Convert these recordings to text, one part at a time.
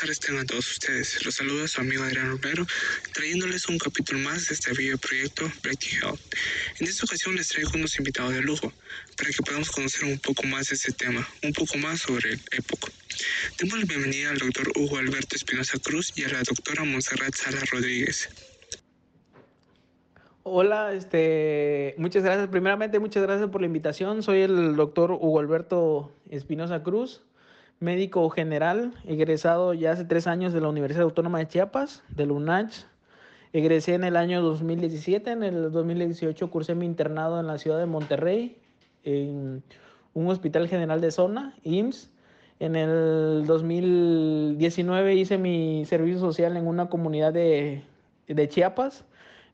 tardes tengan todos ustedes. Los saluda su amigo Adrián Romero, trayéndoles un capítulo más de este video proyecto Breaking Health. En esta ocasión les traigo unos invitados de lujo para que podamos conocer un poco más de este tema, un poco más sobre el época. Demos la bienvenida al doctor Hugo Alberto Espinosa Cruz y a la doctora Montserrat Sala Rodríguez. Hola, este, muchas gracias. Primeramente, muchas gracias por la invitación. Soy el doctor Hugo Alberto Espinosa Cruz médico general, egresado ya hace tres años de la Universidad Autónoma de Chiapas, del UNACH. Egresé en el año 2017, en el 2018 cursé mi internado en la ciudad de Monterrey, en un hospital general de zona, IMSS. En el 2019 hice mi servicio social en una comunidad de, de Chiapas,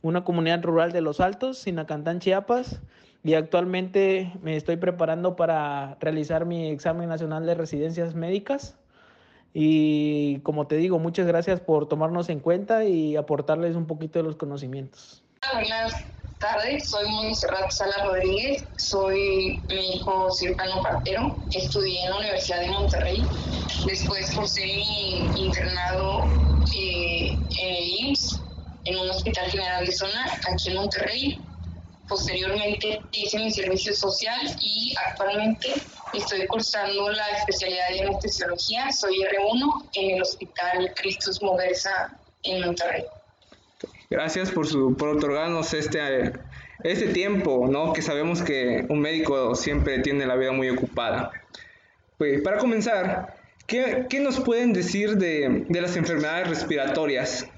una comunidad rural de Los Altos, Sinacantán, Chiapas y actualmente me estoy preparando para realizar mi examen nacional de residencias médicas. Y como te digo, muchas gracias por tomarnos en cuenta y aportarles un poquito de los conocimientos. Buenas tardes, soy Montserrat Sala Rodríguez, soy médico cirujano partero, estudié en la Universidad de Monterrey, después cursé mi internado eh, en el IMSS, en un hospital general de zona, aquí en Monterrey, Posteriormente hice mi servicio social y actualmente estoy cursando la especialidad de anestesiología. Soy R1 en el Hospital Cristus Moversa en Monterrey. Gracias por, su, por otorgarnos este, este tiempo, ¿no? que sabemos que un médico siempre tiene la vida muy ocupada. Pues, para comenzar, ¿qué, ¿qué, nos pueden decir de, de las enfermedades respiratorias?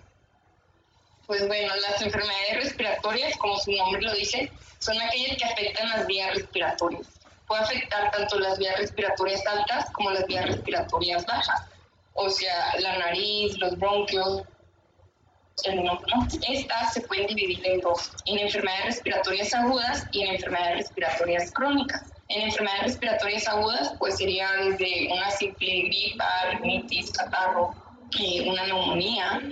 Pues bueno, las enfermedades respiratorias, como su nombre lo dice, son aquellas que afectan las vías respiratorias. Puede afectar tanto las vías respiratorias altas como las vías respiratorias bajas, o sea, la nariz, los bronquios, el ¿no? Estas se pueden dividir en dos, en enfermedades respiratorias agudas y en enfermedades respiratorias crónicas. En enfermedades respiratorias agudas, pues sería desde una simple gripa, rinitis, catarro, eh, una neumonía,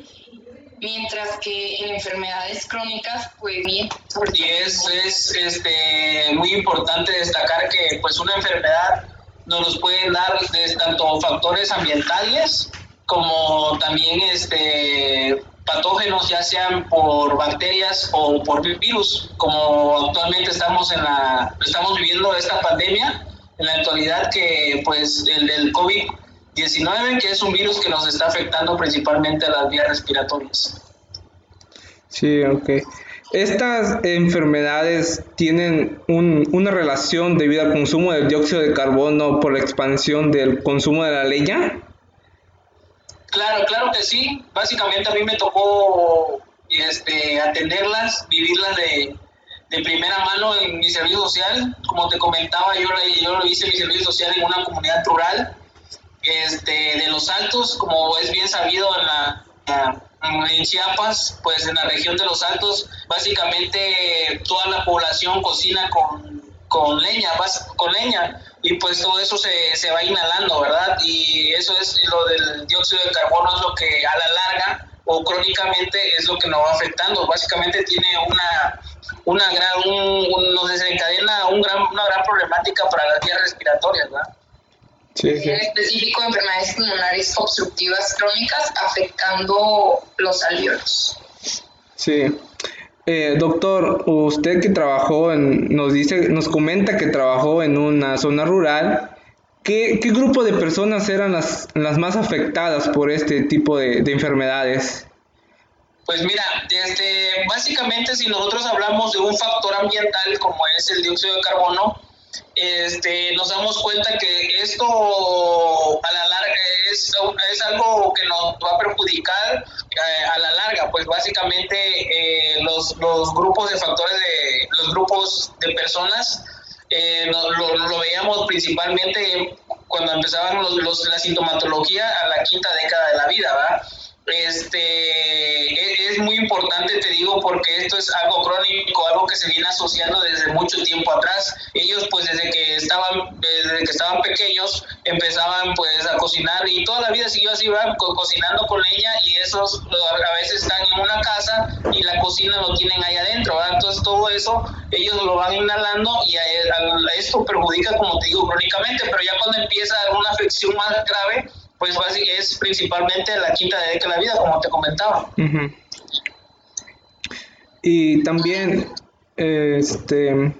mientras que en enfermedades crónicas, pues bien. Y es, es este, muy importante destacar que pues una enfermedad nos los pueden dar tanto factores ambientales como también este, patógenos, ya sean por bacterias o por virus, como actualmente estamos, en la, estamos viviendo esta pandemia en la actualidad que pues el del COVID 19, que es un virus que nos está afectando principalmente a las vías respiratorias. Sí, ok. Estas enfermedades tienen un, una relación debido al consumo del dióxido de carbono por la expansión del consumo de la leña. Claro, claro que sí. Básicamente a mí me tocó este, atenderlas, vivirlas de, de primera mano en mi servicio social. Como te comentaba, yo, yo hice mi servicio social en una comunidad rural este, de los Altos, como es bien sabido en la, en Chiapas, pues en la región de los Altos, básicamente toda la población cocina con, con leña, con leña, y pues todo eso se, se va inhalando, ¿verdad? Y eso es lo del dióxido de carbono, es lo que a la larga o crónicamente es lo que nos va afectando. Básicamente tiene una, una gran, un, nos desencadena un gran, una gran problemática para las vías respiratorias, ¿verdad? En específico enfermedades pulmonares obstructivas crónicas afectando los alveolos. Sí. Eh, doctor, usted que trabajó en, nos dice, nos comenta que trabajó en una zona rural. ¿Qué, qué grupo de personas eran las, las más afectadas por este tipo de, de enfermedades? Pues mira, este, básicamente si nosotros hablamos de un factor ambiental como es el dióxido de carbono, este, nos damos cuenta que esto a la larga es, es algo que nos va a perjudicar eh, a la larga, pues básicamente eh, los, los, grupos de factores de los grupos de personas eh, lo, veíamos principalmente cuando empezaban los, la sintomatología a la quinta década de la vida, ¿verdad? Este, e, es, muy importante, te digo, porque esto es algo crónico, algo que se viene asociando desde mucho tiempo atrás. Ellos, pues, desde que estaban, desde que estaban pequeños, empezaban, pues, a cocinar y toda la vida siguió así, va cocinando con leña y esos a veces están en una casa y la cocina lo tienen ahí adentro, Entonces, todo eso ellos lo van inhalando y a, esto perjudica, como te digo, crónicamente, pero ya cuando empieza una afección más grave, pues es principalmente la quinta década de la vida, como te comentaba. Y también, este,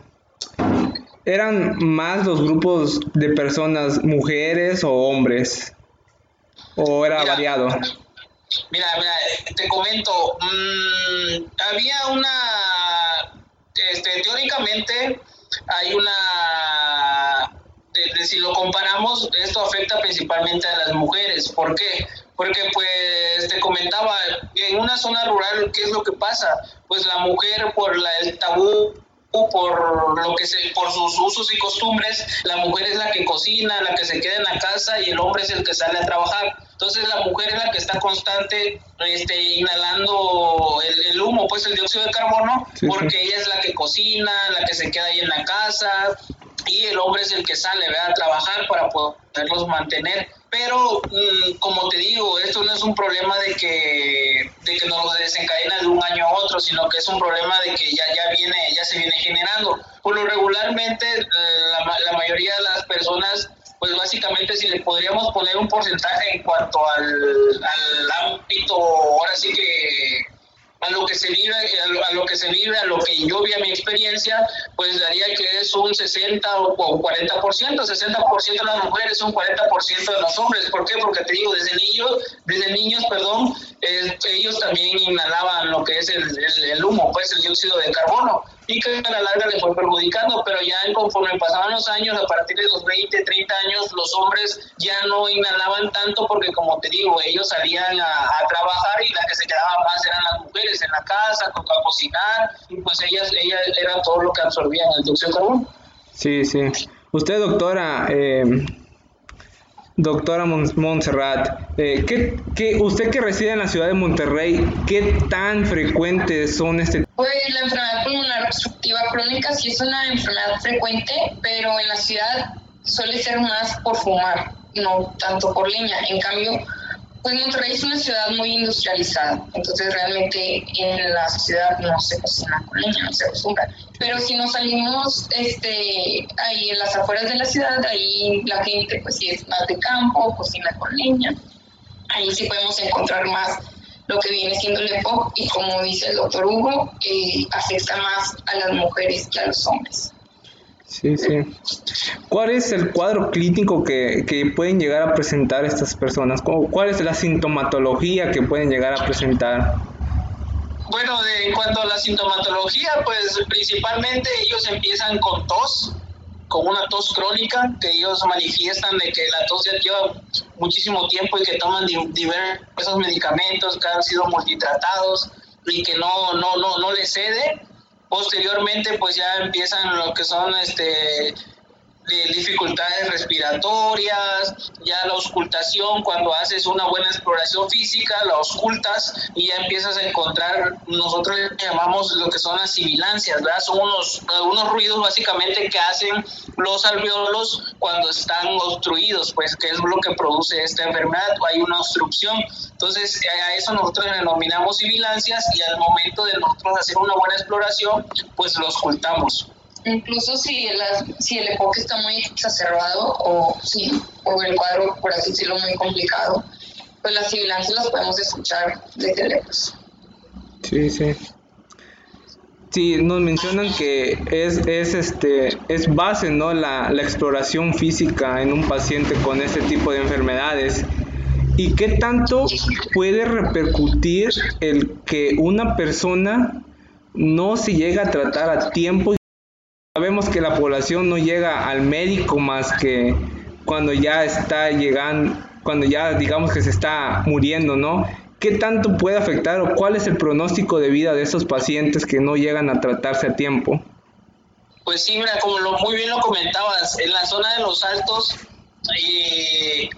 ¿eran más los grupos de personas mujeres o hombres? ¿O era variado? Mira, mira, te comento, mm, había una, este, teóricamente hay una, si lo comparamos, esto afecta principalmente a las mujeres. ¿Por qué? Porque pues te comentaba, en una zona rural, ¿qué es lo que pasa? Pues la mujer por la, el tabú por lo que se, por sus usos y costumbres, la mujer es la que cocina, la que se queda en la casa y el hombre es el que sale a trabajar. Entonces la mujer es la que está constante este, inhalando el, humo, pues el dióxido de carbono, porque ella es la que cocina, la que se queda ahí en la casa y el hombre es el que sale a trabajar para poderlos mantener. Pero, mm, como te digo, esto no es un problema de que, de que nos desencadena de un año a otro, sino que es un problema de que ya, ya, viene, ya se viene generando. Por lo regularmente, la, la mayoría de las personas pues básicamente si le podríamos poner un porcentaje en cuanto al, al ámbito, ahora sí que a lo que se vive, a lo, que se vive, a lo que yo vi a mi experiencia, pues daría que es un 60 o 40%, 60% de las mujeres, un 40% de los hombres. ¿Por qué? Porque te digo, desde niños, desde niños, perdón, eh, ellos también inhalaban lo que es el, el, humo, pues el dióxido de carbono y que a la larga le fue perjudicando, pero ya conforme pasaban los años, a partir de los 20, 30 años, los hombres ya no inhalaban tanto porque como te digo, ellos salían a, trabajar y las que se quedaban más eran las mujeres en la casa, a cocinar, y pues ellas, ellas eran todo lo que absorbían el dióxido de carbono. Sí, sí. Usted, doctora, eh, Doctora Montserrat, eh, ¿qué, usted que reside en la ciudad de Monterrey, ¿qué tan frecuentes son este? Pues la enfermedad pulmonar obstructiva crónica sí es una enfermedad frecuente, pero en la ciudad suele ser más por fumar, no tanto por leña. En cambio, pues Monterrey es una ciudad muy industrializada, entonces realmente en la ciudad no se cocina con leña, no se acostumbra. Pero si nos salimos este, ahí en las afueras de la ciudad, ahí la gente pues sí es más de campo, cocina con leña. Ahí sí podemos encontrar más lo que viene siendo el EPOC y como dice el doctor Hugo, eh, afecta más a las mujeres que a los hombres. Sí, sí. ¿Cuál es el cuadro clínico que, que, pueden llegar a presentar estas personas? ¿Cuál es la sintomatología que pueden llegar a presentar? Bueno, de, en cuanto a la sintomatología, pues principalmente ellos empiezan con tos, con una tos crónica, que ellos manifiestan de que la tos ya lleva muchísimo tiempo y que toman diversos medicamentos que han sido multitratados y que no, no, no, no les cede Posteriormente, pues ya empiezan lo que son este dificultades respiratorias, ya la auscultación, cuando haces una buena exploración física, la auscultas y ya empiezas a encontrar, nosotros llamamos lo que son las sibilancias, ¿verdad? Son unos, unos ruidos básicamente que hacen los alveolos cuando están obstruidos, pues que es lo que produce esta enfermedad, hay una obstrucción. Entonces a eso nosotros denominamos sibilancias y al momento de nosotros hacer una buena exploración, pues lo auscultamos incluso si el, si el enfoque está muy exacerbado o, si, o el cuadro, por así decirlo, muy complicado, pues las sibilancias las podemos escuchar desde lejos. Sí, sí. Sí, nos mencionan que es, es, este, es base ¿no? la, la exploración física en un paciente con este tipo de enfermedades. ¿Y qué tanto puede repercutir el que una persona no se llega a tratar a tiempo la población no llega al médico más que cuando ya está llegando, cuando ya digamos que se está muriendo, ¿no? ¿Qué tanto puede afectar o cuál es el pronóstico de vida de esos pacientes que no llegan a tratarse a tiempo? Pues sí, mira, como lo, muy bien lo comentabas, en la zona de los altos, eh,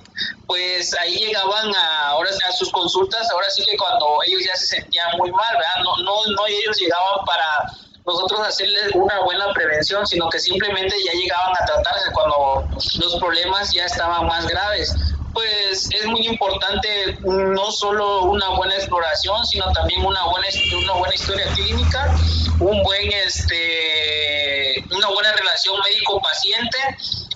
pues ahí llegaban a, ahora, a sus consultas, ahora sí que cuando ellos ya se sentían muy mal, ¿verdad? No, no, no ellos llegaban para nosotros hacerles una buena prevención, sino que simplemente ya llegaban a tratarse cuando los problemas ya estaban más graves. Pues es muy importante no solo una buena exploración, sino también una buena, una buena historia clínica, un buen, este, una buena relación médico-paciente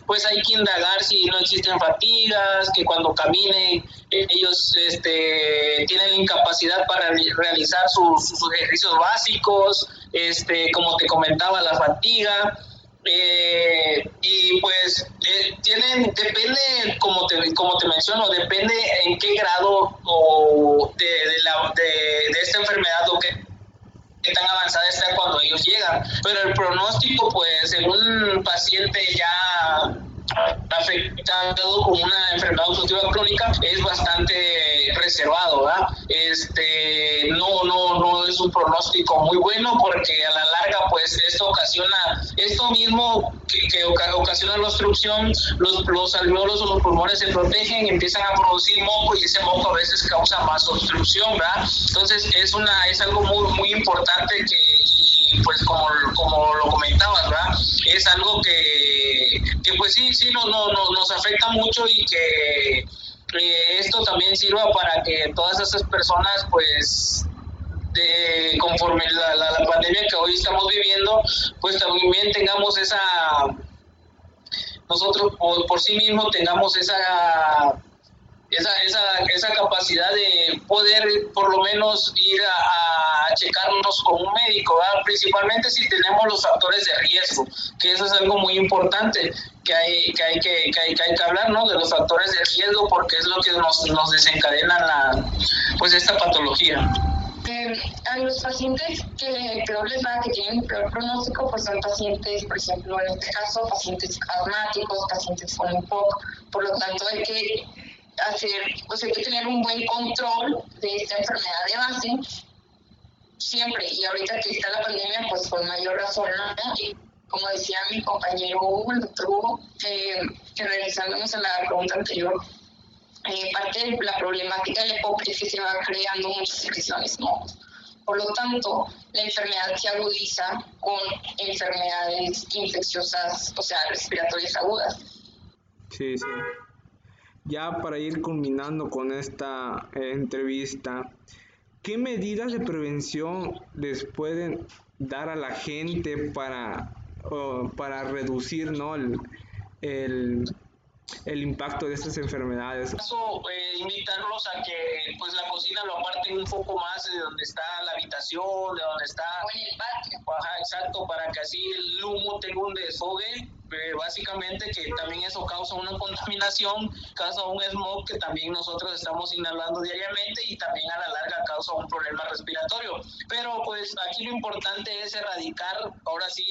pues hay que indagar si no existen fatigas, que cuando caminen ellos este, tienen la incapacidad para realizar sus, ejercicios básicos, este, como te comentaba, la fatiga. Eh, y pues eh, tienen depende como te como te menciono depende en qué grado o de, de, la, de, de esta enfermedad o qué tan avanzada está cuando ellos llegan. Pero el pronóstico, pues, en un paciente ya afectado con una enfermedad obstructiva crónica es bastante reservado, ¿verdad? Este, no, no, no es un pronóstico muy bueno porque a la larga, pues, esto ocasiona, esto mismo que, ocasiona la obstrucción, los, los alveolos o los pulmones se protegen, empiezan a producir moco y ese moco a veces causa más obstrucción, ¿verdad? Entonces, es una, es algo muy, muy importante que, pues, como, como lo comentabas, ¿verdad? Es algo que, que pues sí, sí no, nos afecta mucho y que esto también sirva para que todas esas personas pues de, conforme la, la, pandemia que hoy estamos viviendo, pues también tengamos esa, nosotros por, por sí mismos tengamos esa esa, esa, esa capacidad de poder por lo menos ir a, checarnos con un médico, principalmente si tenemos los factores de riesgo, que eso es algo muy importante que hay que, hay que, que, hay, que, hay que hablar ¿no? de los factores de riesgo porque es lo que nos, nos desencadena la, pues esta patología. Eh, a los pacientes que peor les va, que tienen peor pronóstico, pues son pacientes, por ejemplo, en este caso, pacientes asmáticos, pacientes con un POC. Por lo tanto, hay que hacer, pues hay que tener un buen control de esta enfermedad de base siempre. Y ahorita que está la pandemia, pues con mayor razón, ¿no? Y como decía mi compañero Hugo, el doctor Hugo, eh, que realizándonos en la pregunta anterior, eh, parte de la problemática de la es que se va creando muchas secreciones. Por lo tanto, la enfermedad se agudiza con enfermedades infecciosas, o sea, respiratorias agudas. Sí, sí. Ya para ir culminando con esta eh, entrevista, ¿qué medidas de prevención les pueden dar a la gente para, para reducir ¿no? el, el, el impacto de estas enfermedades? Eh, invitarlos a que pues la cocina lo aparten un poco más de donde está la habitación, de donde está... O en el patio. Ajá, exacto, para que así el humo tenga un desfogue básicamente que también eso causa una contaminación, causa un smog que también nosotros estamos inhalando diariamente y también a la larga causa un problema respiratorio. Pero pues aquí lo importante es erradicar ahora sí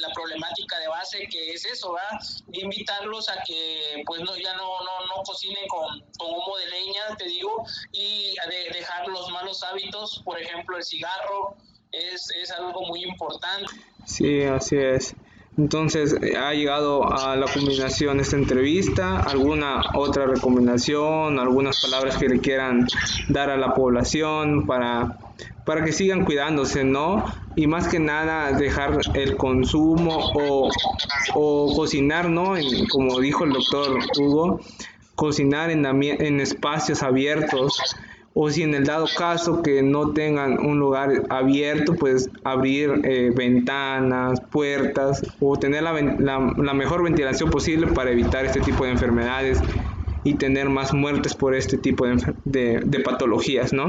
la problemática de base que es eso, ¿verdad? invitarlos a que pues no, ya no, no, no cocinen con, con humo de leña, te digo, y de dejar los malos hábitos, por ejemplo el cigarro, es, es algo muy importante. Sí, así es. Entonces ha llegado a la culminación esta entrevista. ¿Alguna otra recomendación, algunas palabras que le quieran dar a la población para, para que sigan cuidándose, ¿no? Y más que nada dejar el consumo o, o cocinar, ¿no? como dijo el doctor Hugo, cocinar en, en espacios abiertos o si en el dado caso que no tengan un lugar abierto, pues abrir eh, ventanas, puertas o tener la, la, mejor ventilación posible para evitar este tipo de enfermedades y tener más muertes por este tipo de, de, patologías, ¿no?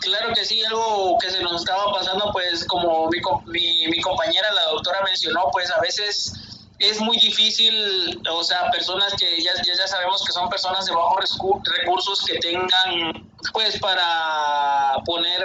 Claro que sí, algo que se nos estaba pasando, pues como mi, mi compañera, la doctora mencionó, pues a veces es muy difícil, o sea, personas que ya, ya, sabemos que son personas de bajos recursos que tengan, pues, para poner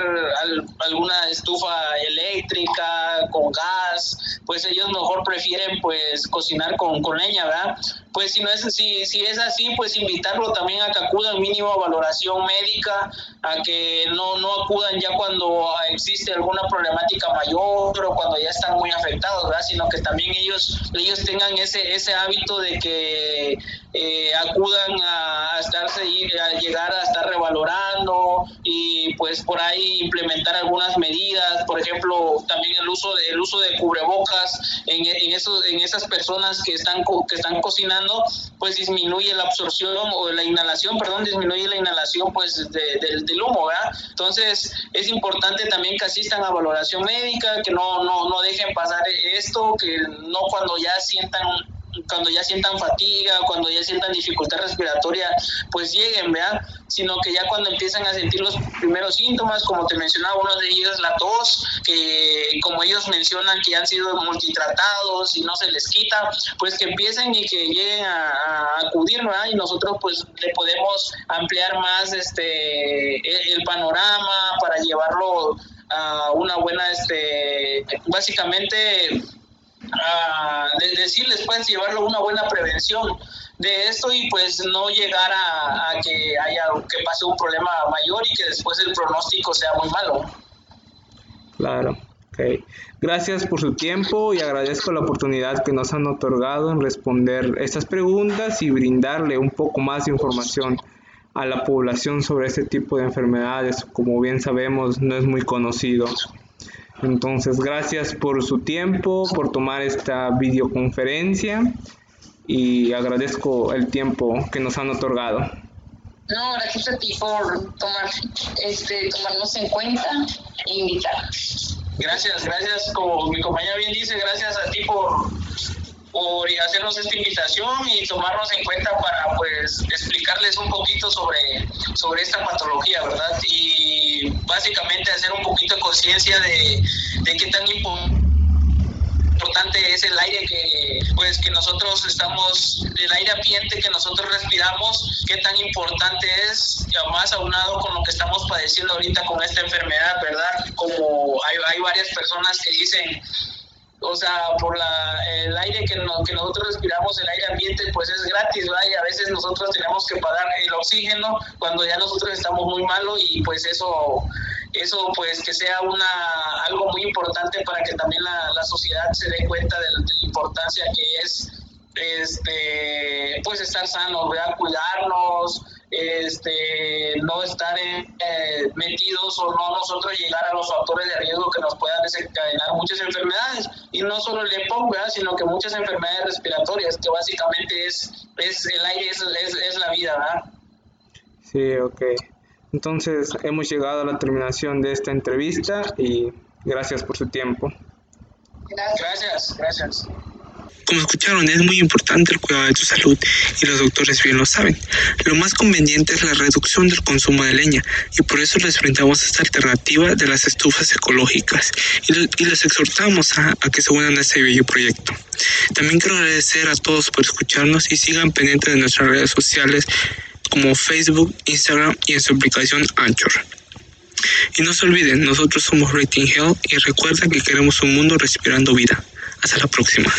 alguna estufa eléctrica, con gas, pues ellos mejor prefieren, pues, cocinar con, con leña, ¿verdad? Pues si no es si, si es así, pues invitarlo también a que acudan mínimo a valoración médica, a que no, no acudan ya cuando existe alguna problemática mayor o cuando ya están muy afectados, ¿verdad? Sino que también ellos, ellos tengan ese, ese hábito de que eh, acudan a, estarse a llegar a estar revalorando y pues por ahí implementar algunas medidas, por ejemplo, también el uso de, el uso de cubrebocas en, en, esos, en esas personas que están, que están cocinando, pues disminuye la absorción o la inhalación, perdón, disminuye la inhalación pues del humo, ¿verdad? Entonces es importante también que asistan a valoración médica, que no, no, no dejen pasar esto, que no cuando ya sientan cuando ya sientan fatiga, cuando ya sientan dificultad respiratoria, pues lleguen, ¿verdad? Sino que ya cuando empiezan a sentir los primeros síntomas, como te mencionaba, uno de ellos la tos, que como ellos mencionan que han sido multitratados y no se les quita, pues que empiecen y que lleguen a, acudir, ¿verdad? Y nosotros pues le podemos ampliar más este el panorama para llevarlo a una buena, este, básicamente de decirles, pueden llevarlo una buena prevención de esto y pues no llegar a, que haya que pase un problema mayor y que después el pronóstico sea muy malo. Claro, ok. Gracias por su tiempo y agradezco la oportunidad que nos han otorgado en responder estas preguntas y brindarle un poco más de información a la población sobre este tipo de enfermedades. Como bien sabemos, no es muy conocido. Entonces, gracias por su tiempo, por tomar esta videoconferencia y agradezco el tiempo que nos han otorgado. No, gracias a ti por tomar, este, tomarnos en cuenta e invitar. Gracias, gracias, como mi compañera bien dice, gracias a ti por, por hacernos esta invitación y tomarnos en cuenta para pues explicarles un poquito sobre, sobre esta patología, ¿verdad? Y básicamente hacer un poquito de conciencia de, de qué tan importante es el aire que pues que nosotros estamos el aire ambiente que nosotros respiramos qué tan importante es y más aunado con lo que estamos padeciendo ahorita con esta enfermedad verdad como hay, hay varias personas que dicen o sea, por la, el aire que, que nosotros respiramos, el aire ambiente, pues es gratis, ¿verdad? Y a veces nosotros tenemos que pagar el oxígeno cuando ya nosotros estamos muy malos y pues eso, eso pues que sea una, algo muy importante para que también la, sociedad se dé cuenta de, de la importancia que es este pues estar sanos, ¿verdad? cuidarnos, este, no estar eh, metidos o no nosotros llegar a los factores de riesgo que nos puedan desencadenar muchas enfermedades y no solo el EPOC, sino que muchas enfermedades respiratorias que básicamente es, es el aire es, es, la vida, ¿verdad? Sí, ok. Entonces hemos llegado a la terminación de esta entrevista y gracias por su tiempo. Gracias, gracias. Como escucharon, es muy importante el cuidado de tu salud y los doctores bien lo saben. Lo más conveniente es la reducción del consumo de leña y por eso les brindamos esta alternativa de las estufas ecológicas y, les exhortamos a, que se unan a este bello proyecto. También quiero agradecer a todos por escucharnos y sigan pendientes de nuestras redes sociales como Facebook, Instagram y en su aplicación Anchor. Y no se olviden, nosotros somos Rating Health y recuerden que queremos un mundo respirando vida. Hasta la próxima.